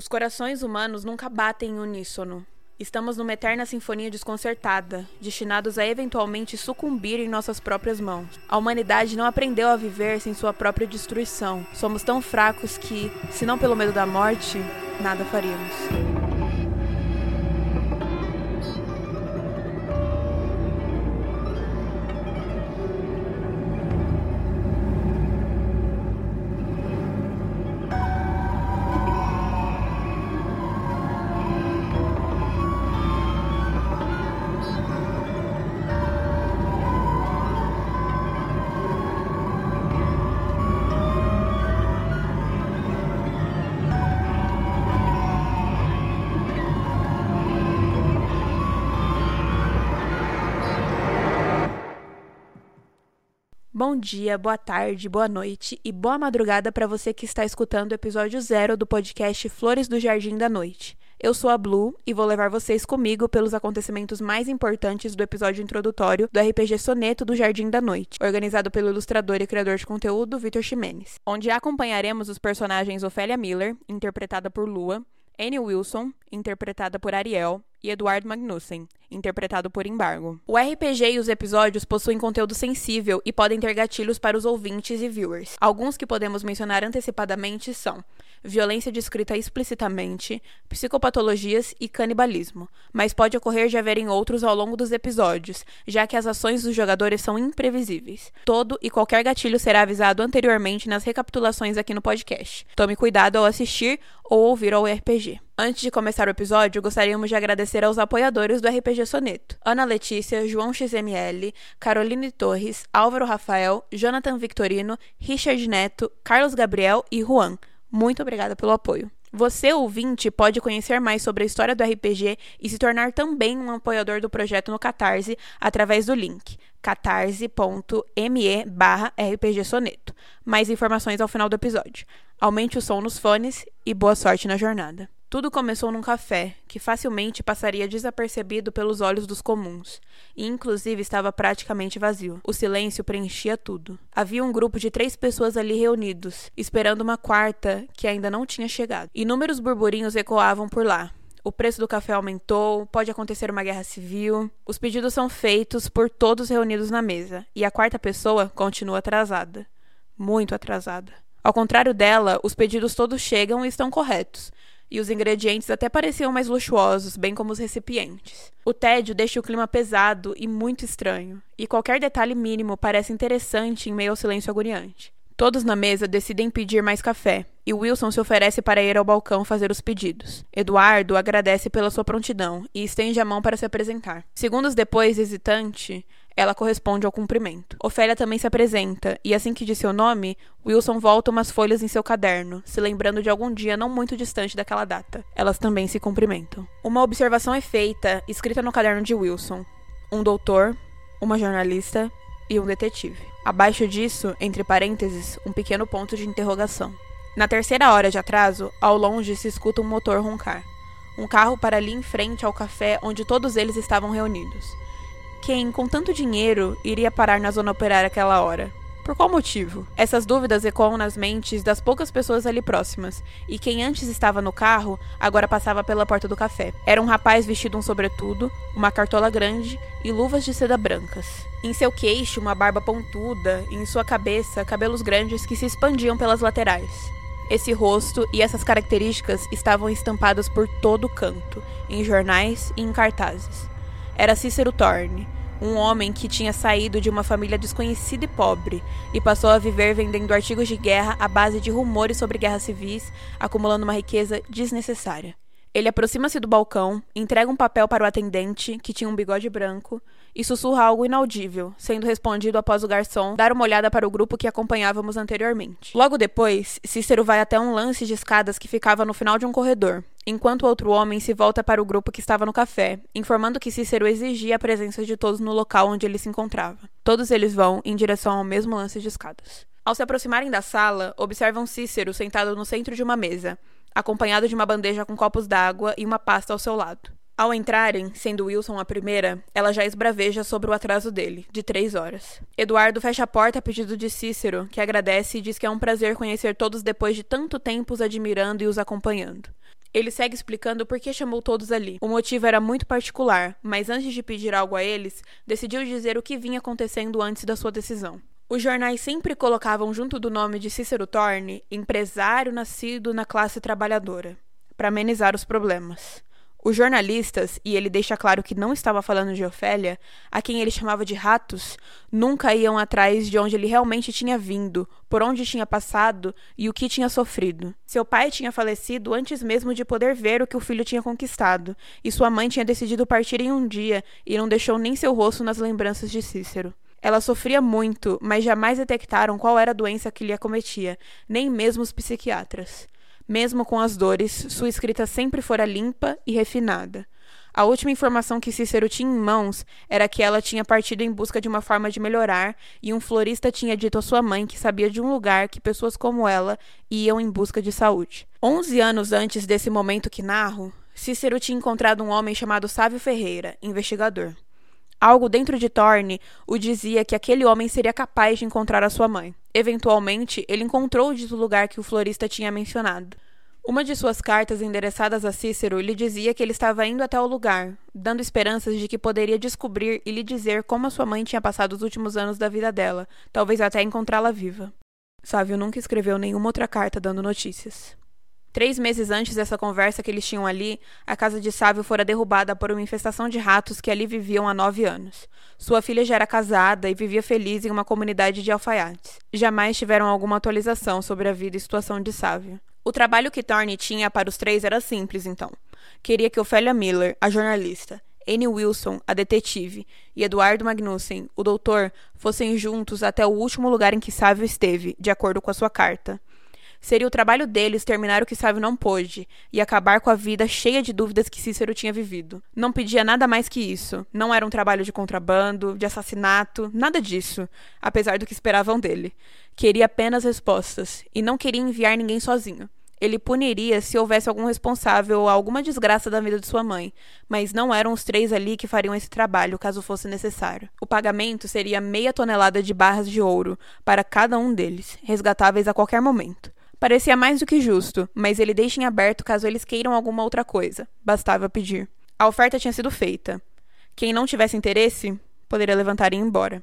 Os corações humanos nunca batem em uníssono. Estamos numa eterna sinfonia desconcertada, destinados a eventualmente sucumbir em nossas próprias mãos. A humanidade não aprendeu a viver sem sua própria destruição. Somos tão fracos que, se não pelo medo da morte, nada faríamos. Bom dia, boa tarde, boa noite e boa madrugada para você que está escutando o episódio zero do podcast Flores do Jardim da Noite. Eu sou a Blue e vou levar vocês comigo pelos acontecimentos mais importantes do episódio introdutório do RPG Soneto do Jardim da Noite, organizado pelo ilustrador e criador de conteúdo Vitor Ximenes, onde acompanharemos os personagens Ofélia Miller, interpretada por Lua, Annie Wilson, interpretada por Ariel, e Eduardo Magnussen, interpretado por Embargo. O RPG e os episódios possuem conteúdo sensível e podem ter gatilhos para os ouvintes e viewers. Alguns que podemos mencionar antecipadamente são violência descrita explicitamente, psicopatologias e canibalismo, mas pode ocorrer de haverem outros ao longo dos episódios, já que as ações dos jogadores são imprevisíveis. Todo e qualquer gatilho será avisado anteriormente nas recapitulações aqui no podcast. Tome cuidado ao assistir ou ouvir ao RPG. Antes de começar o episódio, gostaríamos de agradecer aos apoiadores do RPG Soneto: Ana Letícia, João XML, Caroline Torres, Álvaro Rafael, Jonathan Victorino, Richard Neto, Carlos Gabriel e Juan. Muito obrigada pelo apoio. Você, ouvinte, pode conhecer mais sobre a história do RPG e se tornar também um apoiador do projeto no Catarse através do link catarse.me barra rpgsoneto. Mais informações ao final do episódio. Aumente o som nos fones e boa sorte na jornada. Tudo começou num café, que facilmente passaria desapercebido pelos olhos dos comuns, e inclusive estava praticamente vazio. O silêncio preenchia tudo. Havia um grupo de três pessoas ali reunidos, esperando uma quarta que ainda não tinha chegado. Inúmeros burburinhos ecoavam por lá. O preço do café aumentou, pode acontecer uma guerra civil. Os pedidos são feitos por todos reunidos na mesa, e a quarta pessoa continua atrasada. Muito atrasada. Ao contrário dela, os pedidos todos chegam e estão corretos e os ingredientes até pareciam mais luxuosos, bem como os recipientes. O tédio deixa o clima pesado e muito estranho, e qualquer detalhe mínimo parece interessante em meio ao silêncio agoniante. Todos na mesa decidem pedir mais café, e Wilson se oferece para ir ao balcão fazer os pedidos. Eduardo agradece pela sua prontidão e estende a mão para se apresentar. Segundos depois, hesitante, ela corresponde ao cumprimento. Ofélia também se apresenta, e assim que diz seu nome, Wilson volta umas folhas em seu caderno, se lembrando de algum dia não muito distante daquela data. Elas também se cumprimentam. Uma observação é feita, escrita no caderno de Wilson: um doutor, uma jornalista e um detetive. Abaixo disso, entre parênteses, um pequeno ponto de interrogação. Na terceira hora de atraso, ao longe se escuta um motor roncar. Um carro para ali em frente ao café onde todos eles estavam reunidos. Quem, com tanto dinheiro, iria parar na zona operária aquela hora? Por qual motivo? Essas dúvidas ecoam nas mentes das poucas pessoas ali próximas, e quem antes estava no carro agora passava pela porta do café. Era um rapaz vestido um sobretudo, uma cartola grande e luvas de seda brancas. Em seu queixo, uma barba pontuda, e em sua cabeça, cabelos grandes que se expandiam pelas laterais. Esse rosto e essas características estavam estampadas por todo canto, em jornais e em cartazes era Cícero Thorne, um homem que tinha saído de uma família desconhecida e pobre e passou a viver vendendo artigos de guerra à base de rumores sobre guerras civis, acumulando uma riqueza desnecessária. Ele aproxima-se do balcão, entrega um papel para o atendente, que tinha um bigode branco, e sussurra algo inaudível, sendo respondido após o garçom dar uma olhada para o grupo que acompanhávamos anteriormente. Logo depois, Cícero vai até um lance de escadas que ficava no final de um corredor, enquanto outro homem se volta para o grupo que estava no café, informando que Cícero exigia a presença de todos no local onde ele se encontrava. Todos eles vão em direção ao mesmo lance de escadas. Ao se aproximarem da sala, observam Cícero sentado no centro de uma mesa, acompanhado de uma bandeja com copos d'água e uma pasta ao seu lado. Ao entrarem, sendo Wilson a primeira, ela já esbraveja sobre o atraso dele, de três horas. Eduardo fecha a porta a pedido de Cícero, que agradece e diz que é um prazer conhecer todos depois de tanto tempo os admirando e os acompanhando. Ele segue explicando por que chamou todos ali. O motivo era muito particular, mas antes de pedir algo a eles, decidiu dizer o que vinha acontecendo antes da sua decisão. Os jornais sempre colocavam junto do nome de Cícero Torne empresário nascido na classe trabalhadora, para amenizar os problemas. Os jornalistas, e ele deixa claro que não estava falando de Ofélia, a quem ele chamava de ratos, nunca iam atrás de onde ele realmente tinha vindo, por onde tinha passado e o que tinha sofrido. Seu pai tinha falecido antes mesmo de poder ver o que o filho tinha conquistado, e sua mãe tinha decidido partir em um dia e não deixou nem seu rosto nas lembranças de Cícero. Ela sofria muito, mas jamais detectaram qual era a doença que lhe acometia, nem mesmo os psiquiatras. Mesmo com as dores, sua escrita sempre fora limpa e refinada. A última informação que Cícero tinha em mãos era que ela tinha partido em busca de uma forma de melhorar e um florista tinha dito à sua mãe que sabia de um lugar que pessoas como ela iam em busca de saúde. Onze anos antes desse momento que narro, Cícero tinha encontrado um homem chamado Sávio Ferreira, investigador. Algo dentro de Thorne o dizia que aquele homem seria capaz de encontrar a sua mãe. Eventualmente, ele encontrou o dito lugar que o florista tinha mencionado. Uma de suas cartas endereçadas a Cícero lhe dizia que ele estava indo até o lugar, dando esperanças de que poderia descobrir e lhe dizer como a sua mãe tinha passado os últimos anos da vida dela, talvez até encontrá-la viva. Sávio nunca escreveu nenhuma outra carta dando notícias. Três meses antes dessa conversa que eles tinham ali, a casa de Sávio fora derrubada por uma infestação de ratos que ali viviam há nove anos. Sua filha já era casada e vivia feliz em uma comunidade de alfaiates. Jamais tiveram alguma atualização sobre a vida e situação de Sávio. O trabalho que Thorne tinha para os três era simples, então. Queria que Ophelia Miller, a jornalista, Anne Wilson, a detetive, e Eduardo Magnussen, o doutor, fossem juntos até o último lugar em que Sávio esteve, de acordo com a sua carta. Seria o trabalho deles terminar o que Sávio não pôde e acabar com a vida cheia de dúvidas que Cícero tinha vivido. Não pedia nada mais que isso. Não era um trabalho de contrabando, de assassinato, nada disso, apesar do que esperavam dele. Queria apenas respostas e não queria enviar ninguém sozinho. Ele puniria se houvesse algum responsável ou alguma desgraça da vida de sua mãe, mas não eram os três ali que fariam esse trabalho caso fosse necessário. O pagamento seria meia tonelada de barras de ouro para cada um deles, resgatáveis a qualquer momento. Parecia mais do que justo, mas ele deixa em aberto caso eles queiram alguma outra coisa. Bastava pedir. A oferta tinha sido feita. Quem não tivesse interesse poderia levantar e ir embora.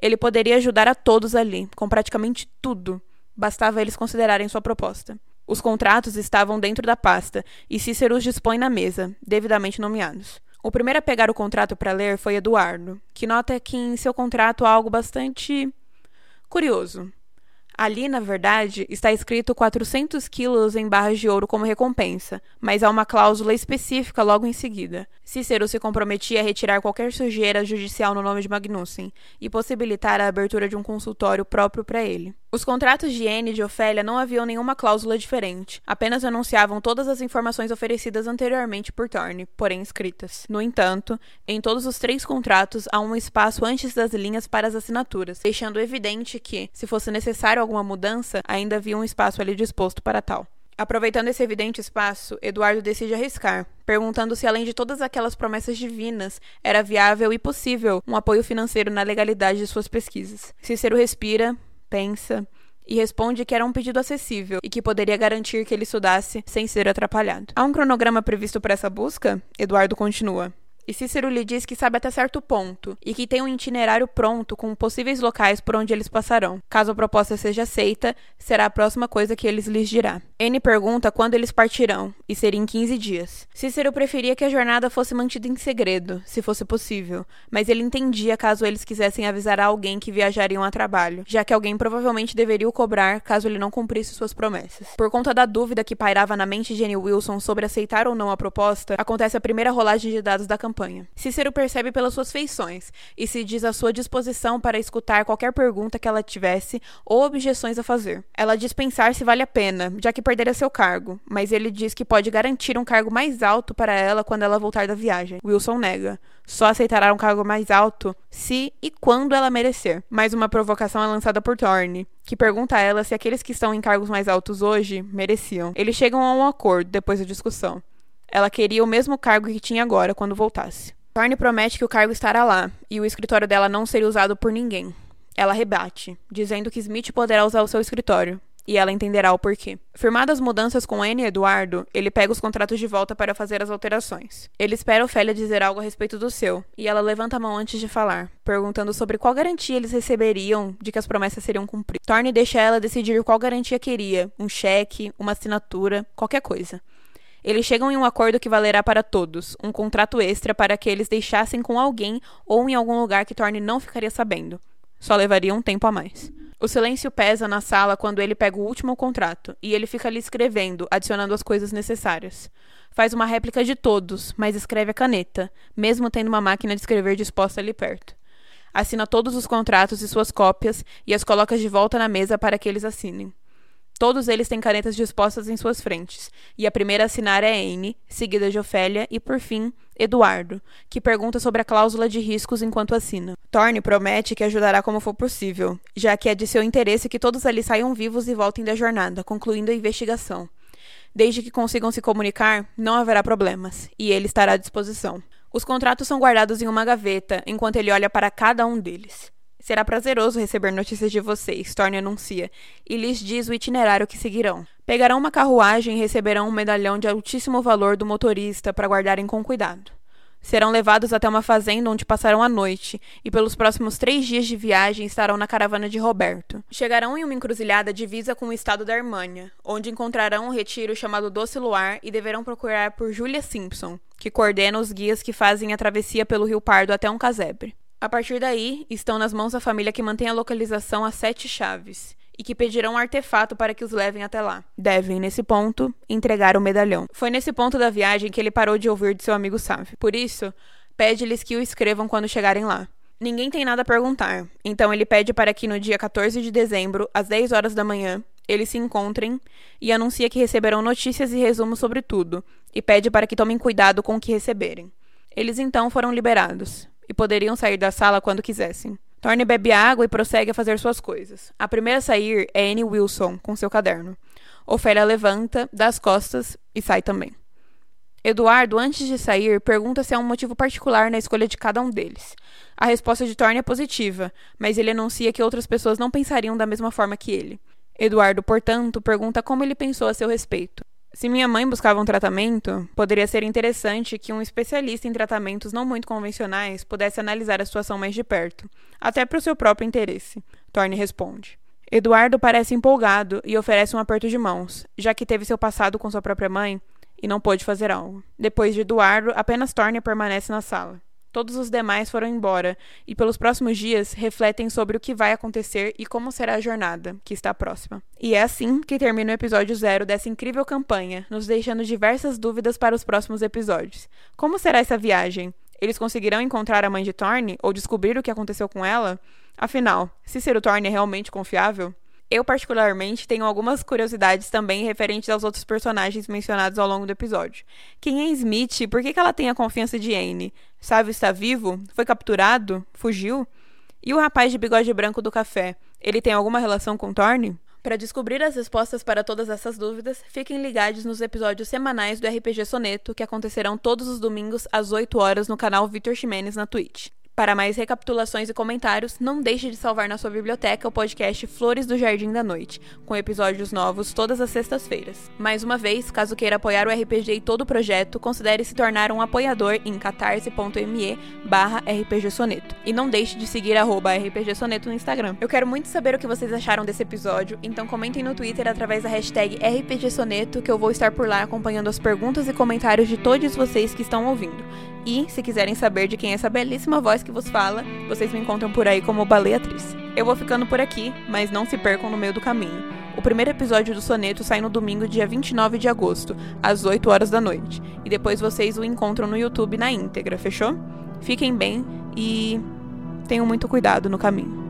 Ele poderia ajudar a todos ali, com praticamente tudo. Bastava eles considerarem sua proposta. Os contratos estavam dentro da pasta e Cícero os dispõe na mesa, devidamente nomeados. O primeiro a pegar o contrato para ler foi Eduardo, que nota que em seu contrato há algo bastante curioso. Ali, na verdade, está escrito 400 quilos em barras de ouro como recompensa, mas há uma cláusula específica logo em seguida. Cícero se comprometia a retirar qualquer sujeira judicial no nome de Magnussen e possibilitar a abertura de um consultório próprio para ele. Os contratos de Anne e de Ofélia não haviam nenhuma cláusula diferente, apenas anunciavam todas as informações oferecidas anteriormente por Thorne, porém escritas. No entanto, em todos os três contratos há um espaço antes das linhas para as assinaturas, deixando evidente que, se fosse necessário alguma mudança, ainda havia um espaço ali disposto para tal. Aproveitando esse evidente espaço, Eduardo decide arriscar, perguntando se, além de todas aquelas promessas divinas, era viável e possível um apoio financeiro na legalidade de suas pesquisas. Cícero respira, pensa e responde que era um pedido acessível e que poderia garantir que ele estudasse sem ser atrapalhado. Há um cronograma previsto para essa busca? Eduardo continua. E Cícero lhe diz que sabe até certo ponto e que tem um itinerário pronto com possíveis locais por onde eles passarão. Caso a proposta seja aceita, será a próxima coisa que eles lhes dirá. N pergunta quando eles partirão, e seria em 15 dias. Cícero preferia que a jornada fosse mantida em segredo, se fosse possível, mas ele entendia caso eles quisessem avisar a alguém que viajariam a trabalho, já que alguém provavelmente deveria o cobrar caso ele não cumprisse suas promessas. Por conta da dúvida que pairava na mente de Annie Wilson sobre aceitar ou não a proposta, acontece a primeira rolagem de dados da campanha campanha. Cícero percebe pelas suas feições e se diz à sua disposição para escutar qualquer pergunta que ela tivesse ou objeções a fazer. Ela diz pensar se vale a pena, já que perderá seu cargo, mas ele diz que pode garantir um cargo mais alto para ela quando ela voltar da viagem. Wilson nega. Só aceitará um cargo mais alto se e quando ela merecer. Mais uma provocação é lançada por Thorne, que pergunta a ela se aqueles que estão em cargos mais altos hoje mereciam. Eles chegam a um acordo depois da discussão. Ela queria o mesmo cargo que tinha agora quando voltasse. Thorne promete que o cargo estará lá e o escritório dela não seria usado por ninguém. Ela rebate, dizendo que Smith poderá usar o seu escritório. e ela entenderá o porquê. Firmadas mudanças com Anne e Eduardo, ele pega os contratos de volta para fazer as alterações. Ele espera Ofélia dizer algo a respeito do seu, e ela levanta a mão antes de falar, perguntando sobre qual garantia eles receberiam de que as promessas seriam cumpridas. Thorne deixa ela decidir qual garantia queria, um cheque, uma assinatura, qualquer coisa. Eles chegam em um acordo que valerá para todos, um contrato extra para que eles deixassem com alguém ou em algum lugar que Thorne não ficaria sabendo. Só levaria um tempo a mais. O silêncio pesa na sala quando ele pega o último contrato, e ele fica ali escrevendo, adicionando as coisas necessárias. Faz uma réplica de todos, mas escreve a caneta, mesmo tendo uma máquina de escrever disposta ali perto. Assina todos os contratos e suas cópias e as coloca de volta na mesa para que eles assinem. Todos eles têm canetas dispostas em suas frentes, e a primeira a assinar é Anne, seguida de Ofélia e, por fim, Eduardo, que pergunta sobre a cláusula de riscos enquanto assina. Thorne promete que ajudará como for possível, já que é de seu interesse que todos ali saiam vivos e voltem da jornada, concluindo a investigação. Desde que consigam se comunicar, não haverá problemas, e ele estará à disposição. Os contratos são guardados em uma gaveta, enquanto ele olha para cada um deles. Será prazeroso receber notícias de vocês, Thorne anuncia, e lhes diz o itinerário que seguirão. Pegarão uma carruagem e receberão um medalhão de altíssimo valor do motorista para guardarem com cuidado. Serão levados até uma fazenda onde passarão a noite, e pelos próximos três dias de viagem estarão na caravana de Roberto. Chegarão em uma encruzilhada divisa com o estado da Armânia, onde encontrarão um retiro chamado Doce Luar e deverão procurar por Julia Simpson, que coordena os guias que fazem a travessia pelo Rio Pardo até um casebre. A partir daí, estão nas mãos da família que mantém a localização a sete chaves e que pedirão um artefato para que os levem até lá. Devem, nesse ponto, entregar o medalhão. Foi nesse ponto da viagem que ele parou de ouvir de seu amigo Sávio. Por isso, pede-lhes que o escrevam quando chegarem lá. Ninguém tem nada a perguntar, então ele pede para que no dia 14 de dezembro, às 10 horas da manhã, eles se encontrem e anuncia que receberão notícias e resumos sobre tudo, e pede para que tomem cuidado com o que receberem. Eles então foram liberados e poderiam sair da sala quando quisessem. Thorne bebe água e prossegue a fazer suas coisas. A primeira a sair é Annie Wilson, com seu caderno. Ofélia levanta, dá as costas e sai também. Eduardo, antes de sair, pergunta se há um motivo particular na escolha de cada um deles. A resposta de Thorne é positiva, mas ele anuncia que outras pessoas não pensariam da mesma forma que ele. Eduardo, portanto, pergunta como ele pensou a seu respeito. Se minha mãe buscava um tratamento, poderia ser interessante que um especialista em tratamentos não muito convencionais pudesse analisar a situação mais de perto, até para o seu próprio interesse. Thorne responde. Eduardo parece empolgado e oferece um aperto de mãos, já que teve seu passado com sua própria mãe e não pôde fazer algo. Depois de Eduardo, apenas Thorne permanece na sala. Todos os demais foram embora e, pelos próximos dias, refletem sobre o que vai acontecer e como será a jornada, que está próxima. E é assim que termina o episódio zero dessa incrível campanha, nos deixando diversas dúvidas para os próximos episódios. Como será essa viagem? Eles conseguirão encontrar a mãe de Thorne ou descobrir o que aconteceu com ela? Afinal, se ser o Thorne é realmente confiável? Eu, particularmente, tenho algumas curiosidades também referentes aos outros personagens mencionados ao longo do episódio. Quem é Smith? Por que, que ela tem a confiança de Anne? Sávio está vivo? Foi capturado? Fugiu? E o rapaz de bigode branco do café? Ele tem alguma relação com Thorne? Para descobrir as respostas para todas essas dúvidas, fiquem ligados nos episódios semanais do RPG Soneto, que acontecerão todos os domingos às 8 horas no canal Vitor Ximenes na Twitch. Para mais recapitulações e comentários, não deixe de salvar na sua biblioteca o podcast Flores do Jardim da Noite, com episódios novos todas as sextas-feiras. Mais uma vez, caso queira apoiar o RPG e todo o projeto, considere se tornar um apoiador em catarse.me barra rpgsoneto. E não deixe de seguir arroba rpgsoneto no Instagram. Eu quero muito saber o que vocês acharam desse episódio, então comentem no Twitter através da hashtag rpgsoneto, que eu vou estar por lá acompanhando as perguntas e comentários de todos vocês que estão ouvindo. E, se quiserem saber de quem é essa belíssima voz que vos fala, vocês me encontram por aí como Baleia Atriz. Eu vou ficando por aqui, mas não se percam no meio do caminho. O primeiro episódio do Soneto sai no domingo, dia 29 de agosto, às 8 horas da noite. E depois vocês o encontram no YouTube na íntegra, fechou? Fiquem bem e tenham muito cuidado no caminho.